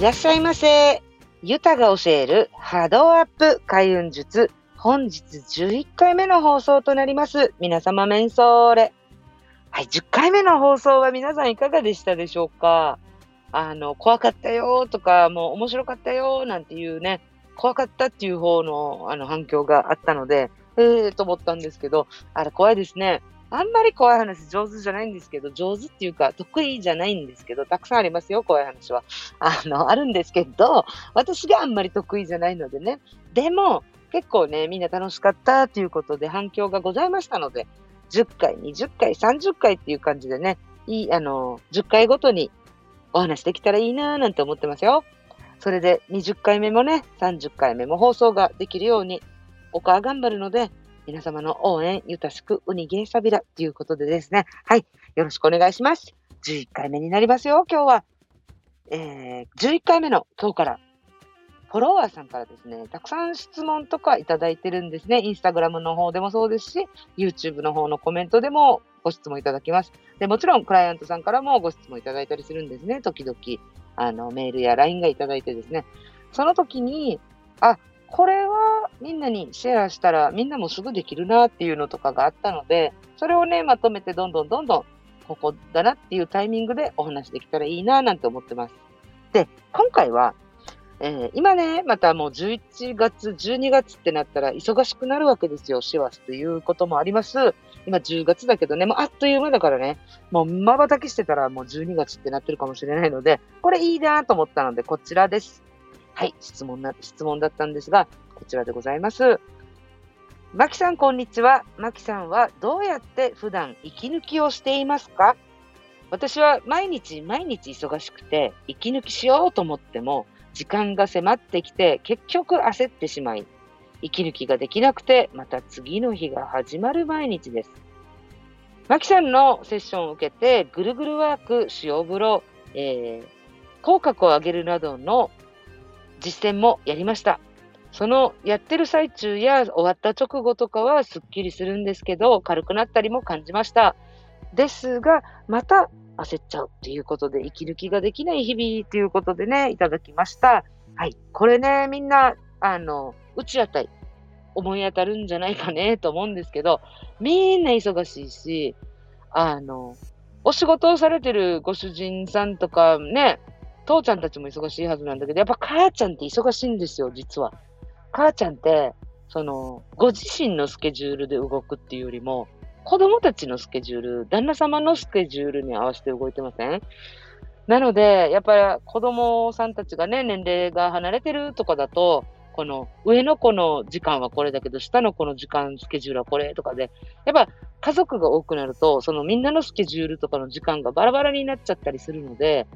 いらっしゃいませ。ゆたが教える波動アップ開運術。本日11回目の放送となります。皆様メンソーレ。はい、10回目の放送は皆さんいかがでしたでしょうか？あの、怖かったよとか、もう面白かったよなんていうね、怖かったっていう方のあの反響があったので、ええー、と思ったんですけど、あれ怖いですね。あんまり怖い話上手じゃないんですけど、上手っていうか得意じゃないんですけど、たくさんありますよ、怖い話は。あの、あるんですけど、私があんまり得意じゃないのでね。でも、結構ね、みんな楽しかったということで反響がございましたので、10回、20回、30回っていう感じでね、いい、あの、10回ごとにお話できたらいいなぁなんて思ってますよ。それで20回目もね、30回目も放送ができるように、お母頑張るので、皆様の応援、ゆたしくウニゲーサビラということでですね、はい、よろしくお願いします。11回目になりますよ、今日は。えー、11回目の今日から、フォロワーさんからですね、たくさん質問とかいただいてるんですね。インスタグラムの方でもそうですし、YouTube の方のコメントでもご質問いただきます。で、もちろんクライアントさんからもご質問いただいたりするんですね。時々、あの、メールや LINE がいただいてですね。その時に、あ、これはみんなにシェアしたらみんなもすぐできるなっていうのとかがあったので、それをね、まとめてどんどんどんどんここだなっていうタイミングでお話できたらいいななんて思ってます。で、今回は、えー、今ね、またもう11月、12月ってなったら忙しくなるわけですよ、師走ということもあります。今10月だけどね、もうあっという間だからね、もう瞬きしてたらもう12月ってなってるかもしれないので、これいいなと思ったので、こちらです。はい、質問な、質問だったんですが、こちらでございます。マキさん、こんにちは。マキさんはどうやって普段息抜きをしていますか？私は毎日毎日忙しくて息抜きしようと思っても時間が迫ってきて結局焦ってしまい息抜きができなくてまた次の日が始まる毎日です。マキさんのセッションを受けてぐるぐるワーク、塩風呂、えー、口角を上げるなどの実践もやりました。そのやってる最中や終わった直後とかはすっきりするんですけど、軽くなったりも感じました。ですが、また焦っちゃうっていうことで、息抜きができない日々ということでね、いただきました。はい。これね、みんな、あの、うち当たり、思い当たるんじゃないかねと思うんですけど、みんな忙しいし、あの、お仕事をされてるご主人さんとかね、父ちゃんたちも忙しいはずなんだけど、やっぱ母ちゃんって忙しいんですよ、実は。母ちゃんって、その、ご自身のスケジュールで動くっていうよりも、子供たちのスケジュール、旦那様のスケジュールに合わせて動いてません？なので、やっぱり子供さんたちがね、年齢が離れてるとかだと、この上の子の時間はこれだけど、下の子の時間、スケジュールはこれとかで、やっぱ家族が多くなると、そのみんなのスケジュールとかの時間がバラバラになっちゃったりするので、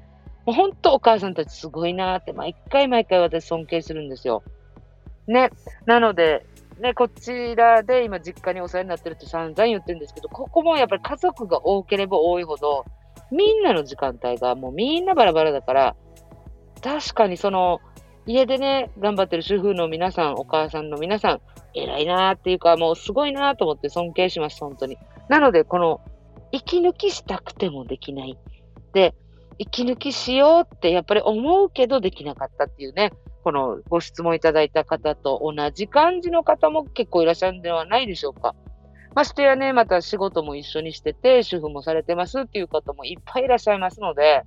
もう本当お母さんたちすごいなって、毎回毎回私尊敬するんですよ。ね。なので、ね、こちらで今実家にお世話になってるって散々言ってるんですけど、ここもやっぱり家族が多ければ多いほど、みんなの時間帯がもうみんなバラバラだから、確かにその、家でね、頑張ってる主婦の皆さん、お母さんの皆さん、偉いなーっていうか、もうすごいなーと思って尊敬します、本当に。なので、この、息抜きしたくてもできない。で、息抜きしようってやっぱり思うけどできなかったっていうね、このご質問いただいた方と同じ感じの方も結構いらっしゃるんではないでしょうか。ましてやね、また仕事も一緒にしてて、主婦もされてますっていう方もいっぱいいらっしゃいますので、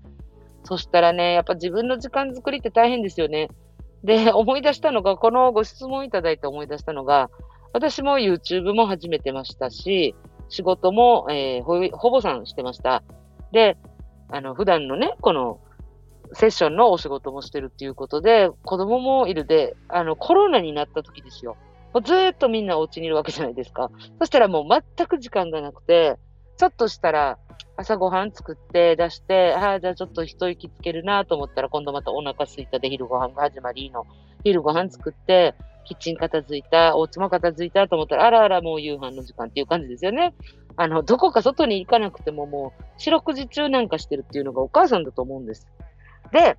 そしたらね、やっぱ自分の時間作りって大変ですよね。で、思い出したのが、このご質問いただいて思い出したのが、私も YouTube も始めてましたし、仕事も、えー、ほほぼさんしてました。で、あの、普段のね、この、セッションのお仕事もしてるっていうことで、子供もいるで、あの、コロナになった時ですよ。もうずっとみんなお家にいるわけじゃないですか。そしたらもう全く時間がなくて、ちょっとしたら朝ごはん作って出して、ああ、じゃあちょっと一息つけるなと思ったら今度またお腹すいたで昼ご飯が始まりの。昼ご飯作って、キッチン片付いた、お家も片付いたと思ったら、あらあらもう夕飯の時間っていう感じですよね。あの、どこか外に行かなくてももう四六時中なんかしてるっていうのがお母さんだと思うんです。で、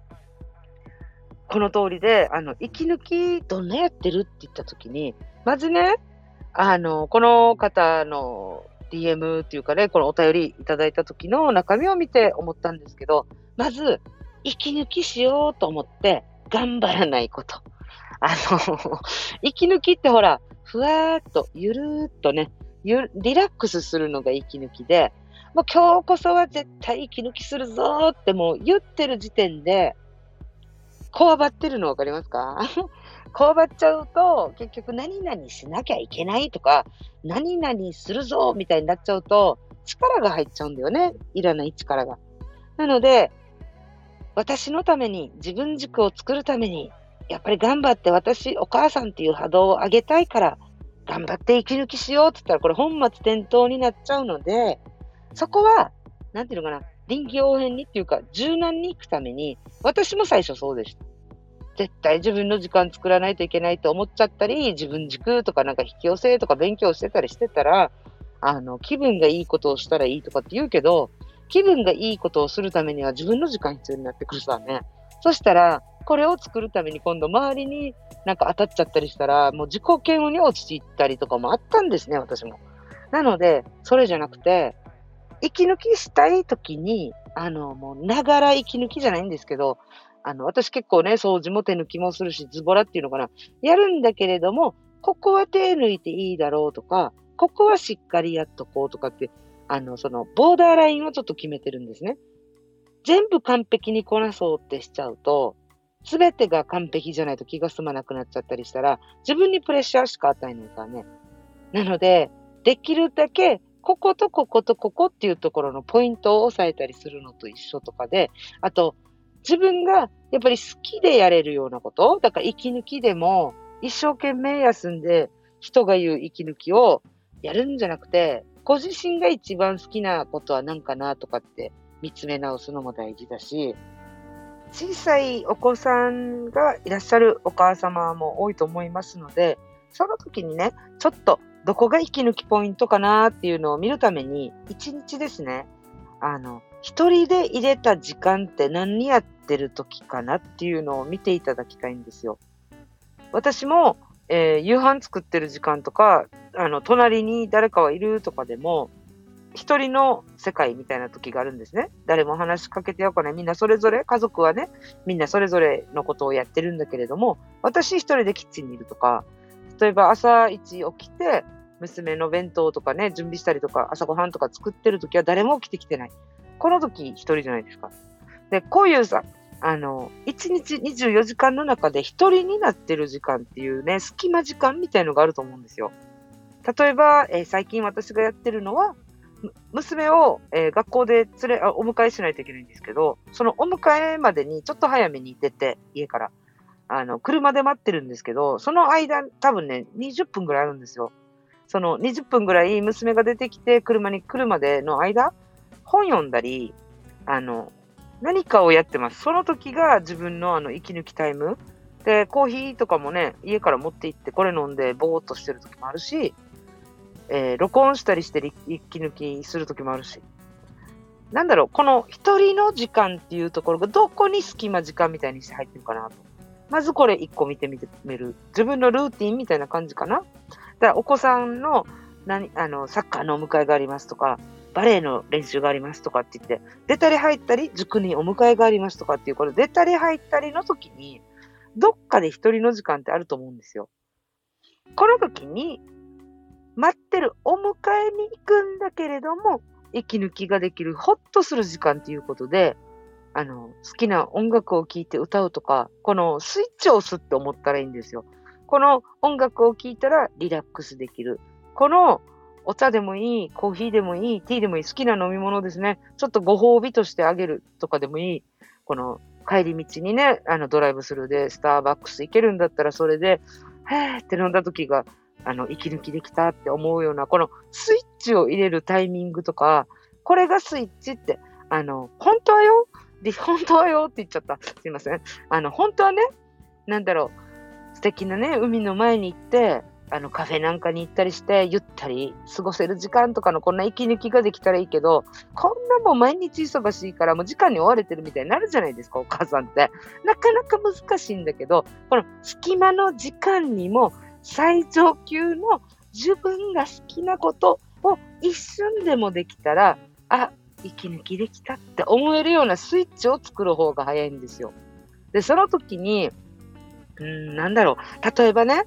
この通りで、あの、息抜きどんなやってるって言った時に、まずね、あの、この方の DM っていうかね、このお便りいただいた時の中身を見て思ったんですけど、まず、息抜きしようと思って頑張らないこと。あの、息抜きってほら、ふわーっと、ゆるーっとね、ゆリラックスするのが息抜きで、もう今日こそは絶対息抜きするぞってもう言ってる時点で、こわばってるのわかりますか？こわばっちゃうと、結局何々しなきゃいけないとか、何々するぞみたいになっちゃうと、力が入っちゃうんだよね。いらない力が。なので、私のために、自分軸を作るために、やっぱり頑張って私、お母さんっていう波動を上げたいから、頑張って息抜きしようって言ったら、これ本末転倒になっちゃうので、そこは、なんていうのかな、臨機応変にっていうか、柔軟に行くために、私も最初そうでした。絶対自分の時間作らないといけないと思っちゃったり、自分軸とかなんか引き寄せとか勉強してたりしてたら、あの、気分がいいことをしたらいいとかって言うけど、気分がいいことをするためには自分の時間必要になってくるさね。そしたら、これを作るために今度周りになんか当たっちゃったりしたら、もう自己嫌悪に陥ったりとかもあったんですね、私も。なので、それじゃなくて、息抜きしたい時に、あの、もう、ながら息抜きじゃないんですけど、あの、私結構ね、掃除も手抜きもするし、ズボラっていうのかな、やるんだけれども、ここは手抜いていいだろうとか、ここはしっかりやっとこうとかって、あの、その、ボーダーラインをちょっと決めてるんですね。全部完璧にこなそうってしちゃうと、すべてが完璧じゃないと気が済まなくなっちゃったりしたら、自分にプレッシャーしか与えないからね。なので、できるだけこことこことここっていうところのポイントを押さえたりするのと一緒とかで、あと、自分がやっぱり好きでやれるようなこと、だから息抜きでも一生懸命休んで人が言う息抜きをやるんじゃなくて、ご自身が一番好きなことは何かなとかって見つめ直すのも大事だし、小さいお子さんがいらっしゃるお母様も多いと思いますので、その時にね、ちょっとどこが息抜きポイントかなっていうのを見るために、一日ですね、あの、一人で入れた時間って何やってる時かなっていうのを見ていただきたいんですよ。私も、えー、夕飯作ってる時間とか、あの、隣に誰かはいるとかでも、一人の世界みたいな時があるんですね。誰も話しかけてよかね。みんなそれぞれ、家族はね、みんなそれぞれのことをやってるんだけれども、私一人でキッチンにいるとか、例えば朝一起きて、娘の弁当とかね、準備したりとか、朝ごはんとか作ってる時は誰も起きてきてない。この時一人じゃないですか。で、こういうさ、あの、1日24時間の中で一人になってる時間っていうね、隙間時間みたいのがあると思うんですよ。例えば、えー、最近私がやってるのは、娘を、えー、学校で連れあ、お迎えしないといけないんですけど、そのお迎えまでにちょっと早めに出て、家から。あの、車で待ってるんですけど、その間、多分ね、20分ぐらいあるんですよ。その20分ぐらい娘が出てきて車に来るまでの間、本読んだり、あの、何かをやってます。その時が自分のあの息抜きタイム。で、コーヒーとかもね、家から持って行ってこれ飲んでぼーっとしてる時もあるし、えー、録音したりして息抜きする時もあるし。なんだろう、この一人の時間っていうところがどこに隙間時間みたいにして入ってるかなと。まずこれ一個見てみてみる。自分のルーティンみたいな感じかな。だからお子さんの何あのサッカーのお迎えがありますとか、バレエの練習がありますとかって言って、出たり入ったり、塾にお迎えがありますとかっていう、これ出たり入ったりの時に、どっかで一人の時間ってあると思うんですよ。この時に、待ってるお迎えに行くんだけれども、息抜きができる、ほっとする時間っていうことで、あの、好きな音楽を聴いて歌うとか、このスイッチを押すって思ったらいいんですよ。この音楽を聴いたらリラックスできる。このお茶でもいい、コーヒーでもいい、ティーでもいい、好きな飲み物ですね。ちょっとご褒美としてあげるとかでもいい。この帰り道にね、あのドライブスルーでスターバックス行けるんだったらそれで、へーって飲んだ時が、あの、息抜きできたって思うような、このスイッチを入れるタイミングとか、これがスイッチって、あの、本当はよ、本当はよって言っちゃった。すいません。あの、本当はね、なんだろう、素敵なね、海の前に行って、あのカフェなんかに行ったりして、ゆったり過ごせる時間とかのこんな息抜きができたらいいけど、こんなもん毎日忙しいからもう時間に追われてるみたいになるじゃないですか、お母さんって。なかなか難しいんだけど、この隙間の時間にも最上級の自分が好きなことを一瞬でもできたら、あ、息抜きできたって思えるようなスイッチを作る方が早いんですよ。で、その時に、うん、なんだろう。例えばね、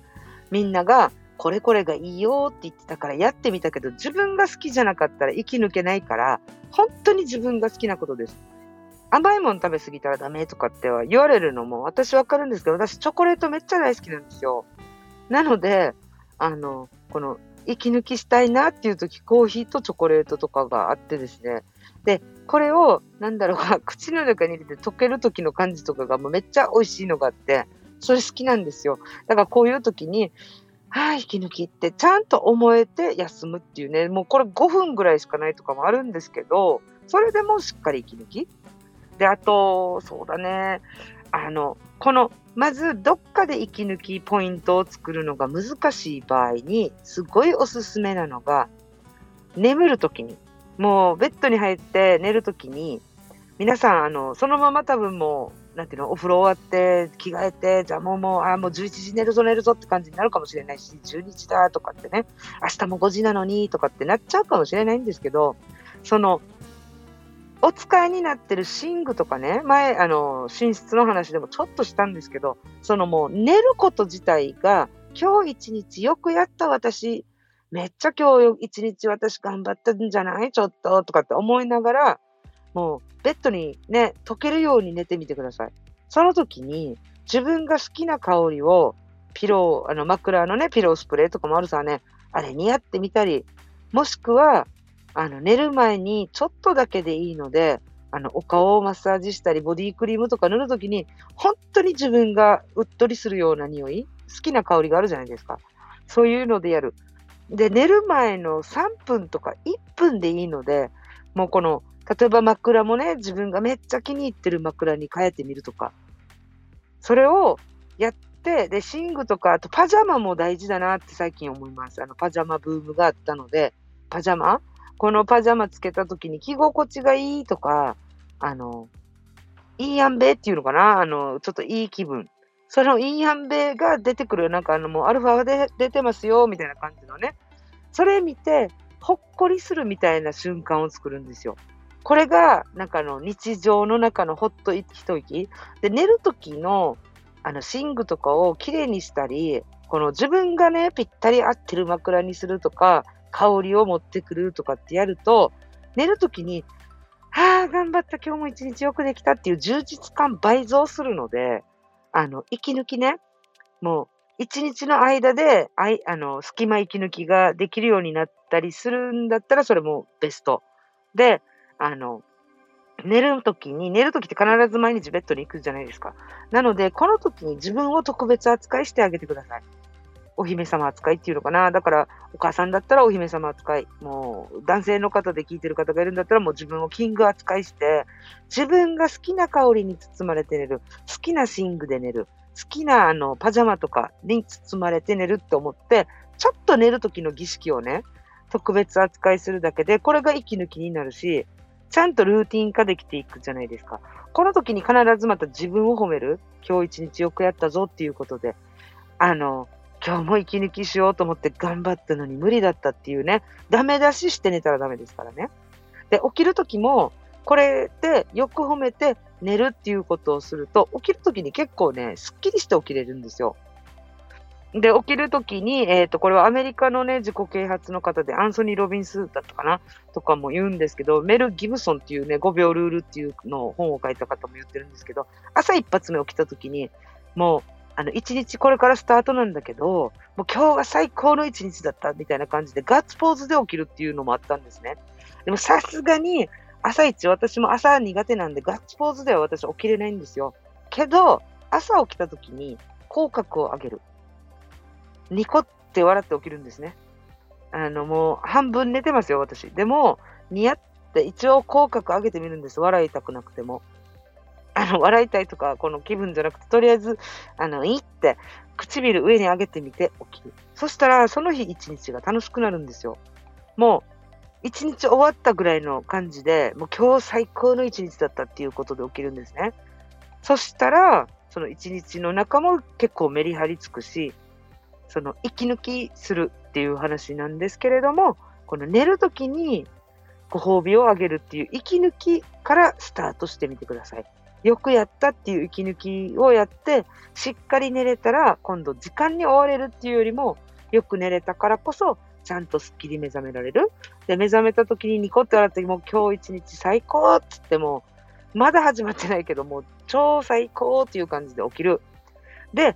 みんなが、これこれがいいよって言ってたからやってみたけど、自分が好きじゃなかったら生き抜けないから、本当に自分が好きなことです。甘いもの食べ過ぎたらダメとかっては言われるのも私わかるんですけど、私チョコレートめっちゃ大好きなんですよ。なので、あの、この息抜きしたいなっていう時、コーヒーとチョコレートとかがあってですね。で、これを、なんだろうか、口の中に入れて溶ける時の感じとかがもうめっちゃ美味しいのがあって、それ好きなんですよ。だからこういう時に、はあ、息抜きってちゃんと思えて休むっていうね、もうこれ5分ぐらいしかないとかもあるんですけど、それでもしっかり息抜き。で、あと、そうだね、あの、この、まずどっかで息抜きポイントを作るのが難しい場合に、すごいおすすめなのが、眠るときに、もうベッドに入って寝るときに、皆さん、あの、そのまま多分もう、なんていうの、お風呂終わって、着替えて、じゃあもうもう、あもう11時寝るぞ寝るぞって感じになるかもしれないし、12時だとかってね、明日も5時なのにとかってなっちゃうかもしれないんですけど、その、お使いになってる寝具とかね、前、あの、寝室の話でもちょっとしたんですけど、そのもう寝ること自体が、今日一日よくやった私、めっちゃ今日一日私頑張ったんじゃない？ちょっととかって思いながら、もうベッドにね、溶けるように寝てみてください。その時に自分が好きな香りをピロー、あの枕のね、ピロースプレーとかもあるさね、あれにやってみたり、もしくは、あの寝る前にちょっとだけでいいので、あのお顔をマッサージしたり、ボディクリームとか塗るときに、本当に自分がうっとりするような匂い、好きな香りがあるじゃないですか。そういうのでやる。で、寝る前の3分とか1分でいいので、もうこの例えば枕もね、自分がめっちゃ気に入ってる枕に変えてみるとか。それをやって、で、寝具とか、あとパジャマも大事だなって最近思います。あの、パジャマブームがあったので、パジャマこのパジャマつけた時に着心地がいいとか、あの、いいやんべっていうのかな？あの、ちょっといい気分。そのいいやんべが出てくる、なんかあの、もうアルファで出てますよ、みたいな感じのね。それ見て、ほっこりするみたいな瞬間を作るんですよ。これが、なんかあの日常の中のほっと一息。で、寝るときの、あの、寝具とかをきれいにしたり、この自分がね、ぴったり合ってる枕にするとか、香りを持ってくるとかってやると、寝るときに、はあ、頑張った、今日も一日よくできたっていう充実感倍増するので、あの、息抜きね、もう、一日の間で、あい、あの、隙間息抜きができるようになったりするんだったら、それもベスト。で、あの、寝るときに、寝るときって必ず毎日ベッドに行くじゃないですか。なので、この時に自分を特別扱いしてあげてください。お姫様扱いっていうのかな。だから、お母さんだったらお姫様扱い。もう、男性の方で聞いてる方がいるんだったら、もう自分をキング扱いして、自分が好きな香りに包まれて寝る。好きな寝具で寝る。好きなあのパジャマとかに包まれて寝るって思って、ちょっと寝る時の儀式をね、特別扱いするだけで、これが息抜きになるし、ちゃんとルーティン化できていくじゃないですか。この時に必ずまた自分を褒める。今日一日よくやったぞっていうことで、あの、今日も息抜きしようと思って頑張ったのに無理だったっていうね、ダメ出しして寝たらダメですからね。で、起きる時も、これでよく褒めて寝るっていうことをすると、起きる時に結構ね、すっきりして起きれるんですよ。で、起きるときに、えっ、ー、と、これはアメリカのね、自己啓発の方で、アンソニー・ロビンスだったかなとかも言うんですけど、メル・ギブソンっていうね、5秒ルールっていうのを本を書いた方も言ってるんですけど、朝一発目起きたときに、もう、あの、一日これからスタートなんだけど、もう今日が最高の一日だったみたいな感じで、ガッツポーズで起きるっていうのもあったんですね。でもさすがに、朝一、私も朝苦手なんで、ガッツポーズでは私起きれないんですよ。けど、朝起きたときに、口角を上げる。ニコって笑って起きるんですね。あの、もう半分寝てますよ、私。でも、ニヤって一応口角上げてみるんです。笑いたくなくても。あの、笑いたいとか、この気分じゃなくて、とりあえず、あの、いいって、唇上に上げてみて起きる。そしたら、その日一日が楽しくなるんですよ。もう、一日終わったぐらいの感じで、もう今日最高の一日だったっていうことで起きるんですね。そしたら、その一日の中も結構メリハリつくし、その息抜きするっていう話なんですけれども、この寝るときに、ご褒美をあげるっていう息抜きからスタートしてみてください。よくやったっていう息抜きをやって、しっかり寝れたら、今度時間に追われるっていうよりも、よく寝れたからこそ、ちゃんとすっきり目覚められる。で、目覚めた時にニコって笑ってもう今日一日最高っつっても、まだ始まってないけど、もう超最高っていう感じで起きる。で、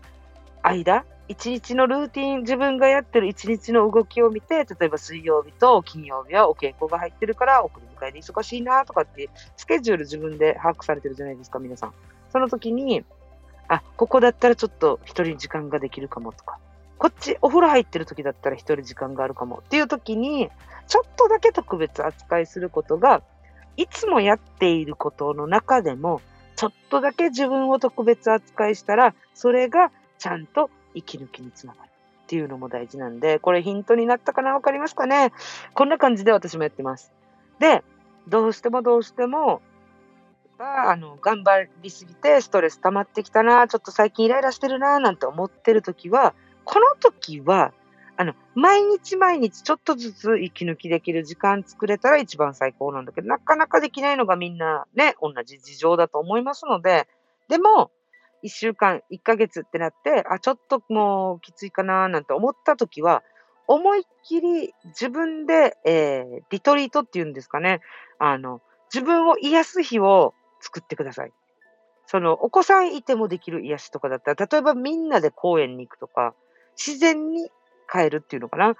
間、一日のルーティン、自分がやってる一日の動きを見て、例えば水曜日と金曜日はお稽古が入ってるから、送り迎えで忙しいなとかって、スケジュール自分で把握されてるじゃないですか、皆さん。その時に、あ、ここだったらちょっと一人時間ができるかもとか、こっちお風呂入ってる時だったら一人時間があるかもっていう時に、ちょっとだけ特別扱いすることが、いつもやっていることの中でも、ちょっとだけ自分を特別扱いしたら、それがちゃんと息抜きにつながるっていうのも大事なんで、これヒントになったかなわかりますかね？こんな感じで私もやってます。で、どうしてもどうしても、あの頑張りすぎてストレス溜まってきたな、ちょっと最近イライラしてるな、なんて思ってる時は、この時は、あの、毎日毎日ちょっとずつ息抜きできる時間作れたら一番最高なんだけど、なかなかできないのがみんなね、同じ事情だと思いますので、でも、1週間、1ヶ月ってなって、あ、ちょっともうきついかななんて思った時は、思いっきり自分で、えー、リトリートっていうんですかね。あの、自分を癒す日を作ってください。その、お子さんいてもできる癒しとかだったら、例えばみんなで公園に行くとか、自然に帰るっていうのかな。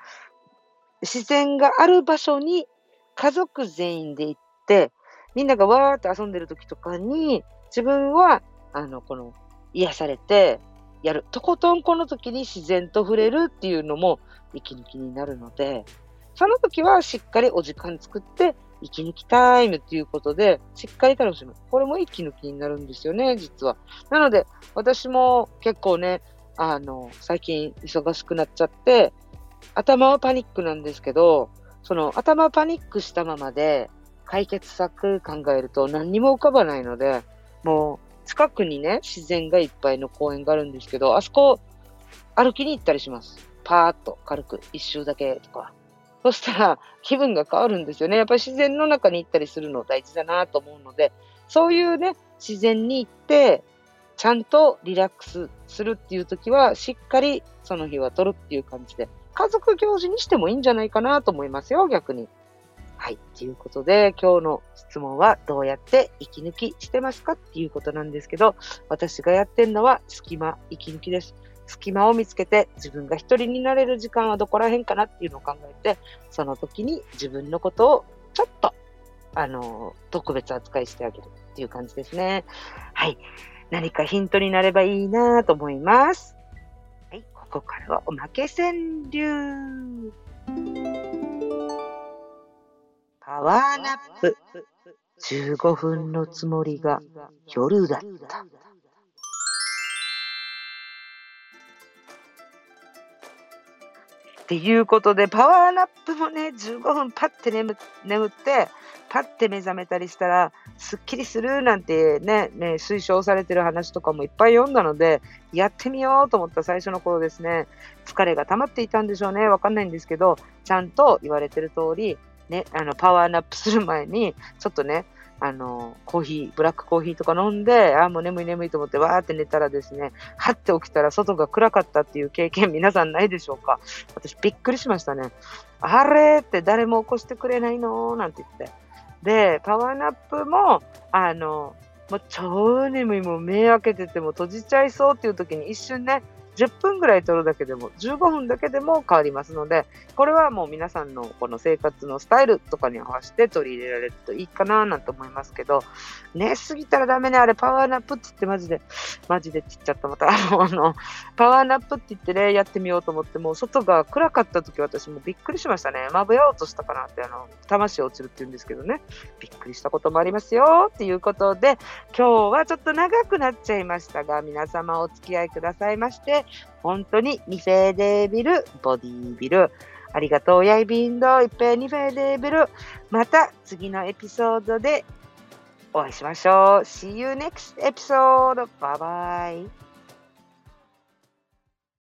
自然がある場所に家族全員で行って、みんながわーって遊んでる時とかに、自分は、あの、この、癒されて、やる。とことんこの時に自然と触れるっていうのも息抜きになるので、その時はしっかりお時間作って息抜きタイムっていうことで、しっかり楽しむ。これも息抜きになるんですよね、実は。なので、私も結構ね、あの、最近忙しくなっちゃって、頭はパニックなんですけど、その頭パニックしたままで解決策考えると何にも浮かばないので、もう近くにね、自然がいっぱいの公園があるんですけど、あそこ歩きに行ったりします。パーッと軽く一周だけとか。そしたら気分が変わるんですよね。やっぱり自然の中に行ったりするの大事だなと思うので、そういうね、自然に行って、ちゃんとリラックスするっていう時は、しっかりその日は取るっていう感じで、家族行事にしてもいいんじゃないかなと思いますよ、逆に。はい。ということで、今日の質問はどうやって息抜きしてますかっていうことなんですけど、私がやってるのは隙間、息抜きです。隙間を見つけて自分が一人になれる時間はどこら辺かなっていうのを考えて、その時に自分のことをちょっと、あの、特別扱いしてあげるっていう感じですね。はい。何かヒントになればいいなと思います。はい、ここからはおまけ川柳。パワーナップ。15分のつもりが夜だった。っていうことで、パワーナップもね、15分パッて眠眠って、パッて目覚めたりしたら、すっきりするなんてね、ね、推奨されてる話とかもいっぱい読んだので、やってみようと思った最初の頃ですね、疲れが溜まっていたんでしょうね、わかんないんですけど、ちゃんと言われてる通り、ね、あの、パワーナップする前に、ちょっとね、あの、コーヒー、ブラックコーヒーとか飲んで、ああ、もう眠い眠いと思ってわーって寝たらですね、はって起きたら外が暗かったっていう経験皆さんないでしょうか？私びっくりしましたね。あれって誰も起こしてくれないのなんて言って。で、パワーナップも、あの、もう超眠い、もう目開けてても閉じちゃいそうっていう時に一瞬ね、10分ぐらい取るだけでも、15分だけでも変わりますので、これはもう皆さんのこの生活のスタイルとかに合わせて取り入れられるといいかななんて思いますけど、寝すぎたらダメね、あれパワーナップって言ってマジで、マジでちっちゃったまた、あの、パワーナップって言ってね、やってみようと思って、もう外が暗かった時私もびっくりしましたね。まぶや落としたかなって、あの、魂落ちるって言うんですけどね、びっくりしたこともありますよっていうことで、今日はちょっと長くなっちゃいましたが、皆様お付き合いくださいまして、本当にニフェーデービル、ボディービル。ありがとう、ヤイビンド、いっぺんニフェーデービル。また次のエピソードでお会いしましょう。See you next episode. Bye bye.